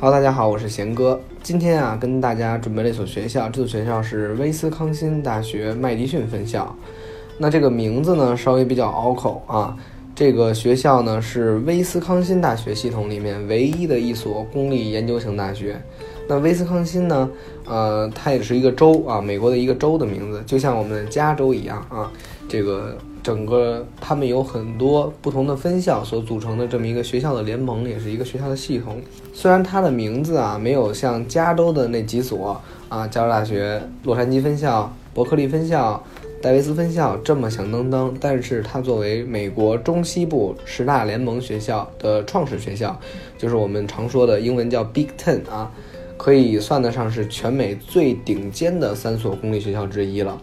好大家好，我是贤哥。今天啊，跟大家准备了一所学校，这所学校是威斯康辛大学麦迪逊分校。那这个名字呢，稍微比较拗口啊。这个学校呢，是威斯康辛大学系统里面唯一的一所公立研究型大学。那威斯康辛呢，呃，它也是一个州啊，美国的一个州的名字，就像我们的加州一样啊。这个整个他们有很多不同的分校所组成的这么一个学校的联盟，也是一个学校的系统。虽然它的名字啊，没有像加州的那几所啊，加州大学洛杉矶分校、伯克利分校。戴维斯分校这么响当当，但是它作为美国中西部十大联盟学校的创始学校，就是我们常说的英文叫 Big Ten 啊，可以算得上是全美最顶尖的三所公立学校之一了，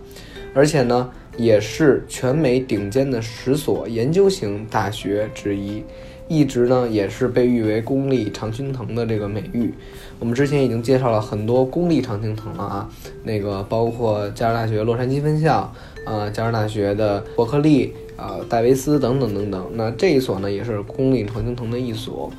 而且呢，也是全美顶尖的十所研究型大学之一。一直呢也是被誉为公立常青藤的这个美誉。我们之前已经介绍了很多公立常青藤了啊，那个包括加州大学洛杉矶分校，呃，加州大学的伯克利，呃，戴维斯等等等等。那这一所呢也是公立常青藤的一所。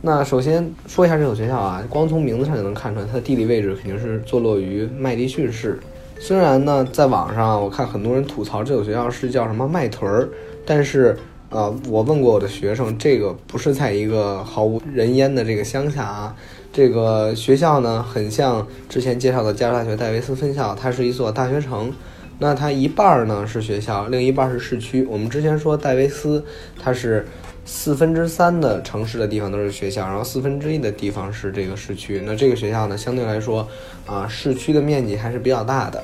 那首先说一下这所学校啊，光从名字上就能看出来，它的地理位置肯定是坐落于麦迪逊市。虽然呢，在网上我看很多人吐槽这所学校是叫什么麦屯儿，但是。呃，我问过我的学生，这个不是在一个毫无人烟的这个乡下啊，这个学校呢，很像之前介绍的加州大学戴维斯分校，它是一所大学城。那它一半儿呢是学校，另一半儿是市区。我们之前说戴维斯，它是四分之三的城市的地方都是学校，然后四分之一的地方是这个市区。那这个学校呢，相对来说啊，市区的面积还是比较大的。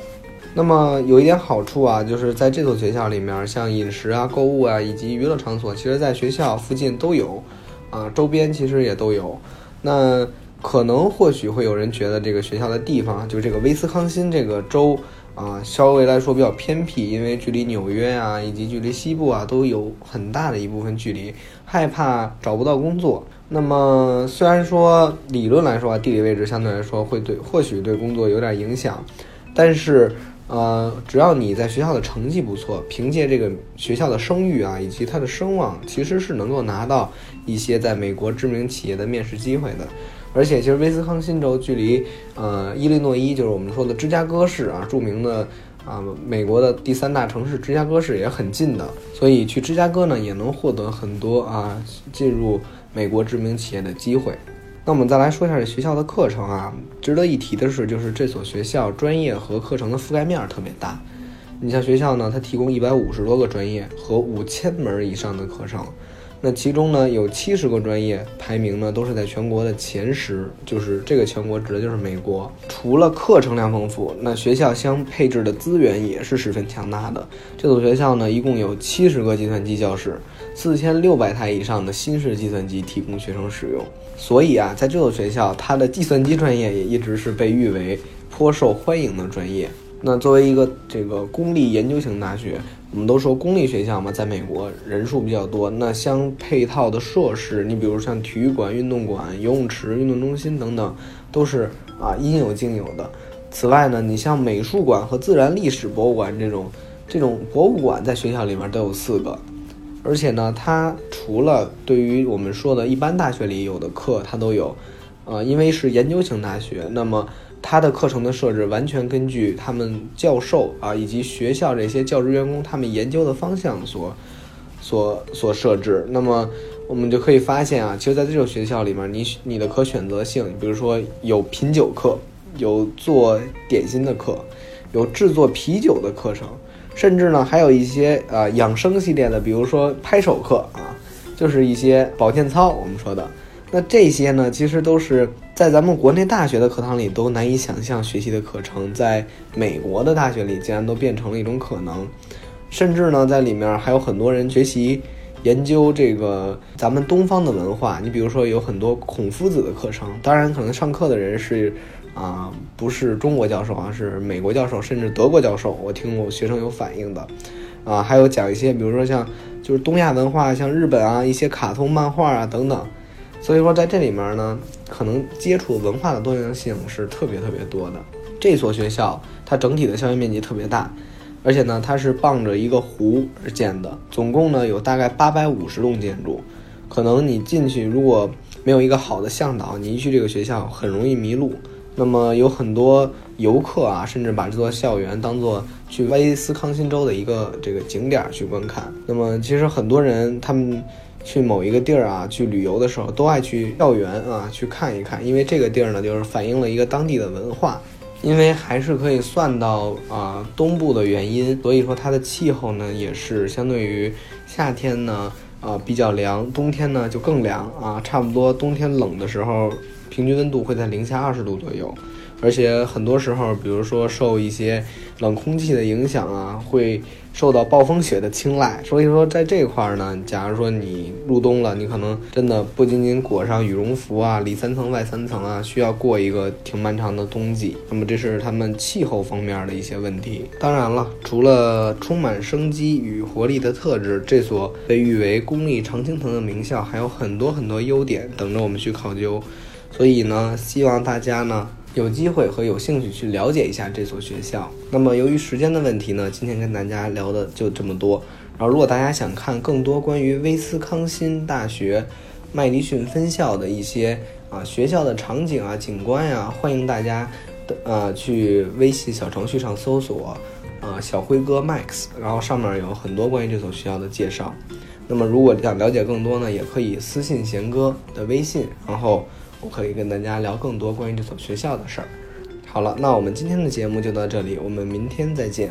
那么有一点好处啊，就是在这所学校里面，像饮食啊、购物啊以及娱乐场所，其实在学校附近都有，啊，周边其实也都有。那可能或许会有人觉得这个学校的地方，就这个威斯康辛这个州啊，稍微来说比较偏僻，因为距离纽约啊以及距离西部啊都有很大的一部分距离，害怕找不到工作。那么虽然说理论来说啊，地理位置相对来说会对或许对工作有点影响，但是。呃，只要你在学校的成绩不错，凭借这个学校的声誉啊，以及它的声望，其实是能够拿到一些在美国知名企业的面试机会的。而且，其实威斯康辛州距离呃伊利诺伊，就是我们说的芝加哥市啊，著名的啊美国的第三大城市芝加哥市也很近的，所以去芝加哥呢也能获得很多啊进入美国知名企业的机会。那我们再来说一下这学校的课程啊，值得一提的是，就是这所学校专业和课程的覆盖面特别大。你像学校呢，它提供一百五十多个专业和五千门以上的课程，那其中呢有七十个专业排名呢都是在全国的前十，就是这个全国指的就是美国。除了课程量丰富，那学校相配置的资源也是十分强大的。这所学校呢一共有七十个计算机教室。四千六百台以上的新式计算机提供学生使用，所以啊，在这所学校，它的计算机专业也一直是被誉为颇受欢迎的专业。那作为一个这个公立研究型大学，我们都说公立学校嘛，在美国人数比较多，那相配套的设施，你比如像体育馆、运动馆、游泳池、运动中心等等，都是啊应有尽有的。此外呢，你像美术馆和自然历史博物馆这种这种博物馆，在学校里面都有四个。而且呢，它除了对于我们说的一般大学里有的课，它都有，呃，因为是研究型大学，那么它的课程的设置完全根据他们教授啊以及学校这些教职员工他们研究的方向所所所设置。那么我们就可以发现啊，其实在这种学校里面，你你的可选择性，比如说有品酒课，有做点心的课，有制作啤酒的课程。甚至呢，还有一些呃养生系列的，比如说拍手课啊，就是一些保健操。我们说的那这些呢，其实都是在咱们国内大学的课堂里都难以想象学习的课程，在美国的大学里竟然都变成了一种可能。甚至呢，在里面还有很多人学习研究这个咱们东方的文化。你比如说有很多孔夫子的课程，当然可能上课的人是。啊，不是中国教授啊，是美国教授，甚至德国教授。我听过学生有反映的，啊，还有讲一些，比如说像就是东亚文化，像日本啊一些卡通漫画啊等等。所以说在这里面呢，可能接触文化的多样性是特别特别多的。这所学校它整体的校园面积特别大，而且呢它是傍着一个湖而建的，总共呢有大概八百五十栋建筑，可能你进去如果没有一个好的向导，你一去这个学校很容易迷路。那么有很多游客啊，甚至把这座校园当做去威斯康星州的一个这个景点去观看。那么其实很多人他们去某一个地儿啊去旅游的时候，都爱去校园啊去看一看，因为这个地儿呢就是反映了一个当地的文化。因为还是可以算到啊东部的原因，所以说它的气候呢也是相对于夏天呢啊比较凉，冬天呢就更凉啊，差不多冬天冷的时候。平均温度会在零下二十度左右，而且很多时候，比如说受一些冷空气的影响啊，会受到暴风雪的青睐。所以说，在这块儿呢，假如说你入冬了，你可能真的不仅仅裹上羽绒服啊，里三层外三层啊，需要过一个挺漫长的冬季。那么，这是他们气候方面的一些问题。当然了，除了充满生机与活力的特质，这所被誉为公立常青藤的名校还有很多很多优点等着我们去考究。所以呢，希望大家呢有机会和有兴趣去了解一下这所学校。那么由于时间的问题呢，今天跟大家聊的就这么多。然后如果大家想看更多关于威斯康星大学麦迪逊分校的一些啊学校的场景啊景观呀，欢迎大家的啊去微信小程序上搜索啊小辉哥 Max，然后上面有很多关于这所学校的介绍。那么如果想了解更多呢，也可以私信贤哥的微信，然后。我可以跟大家聊更多关于这所学校的事儿。好了，那我们今天的节目就到这里，我们明天再见。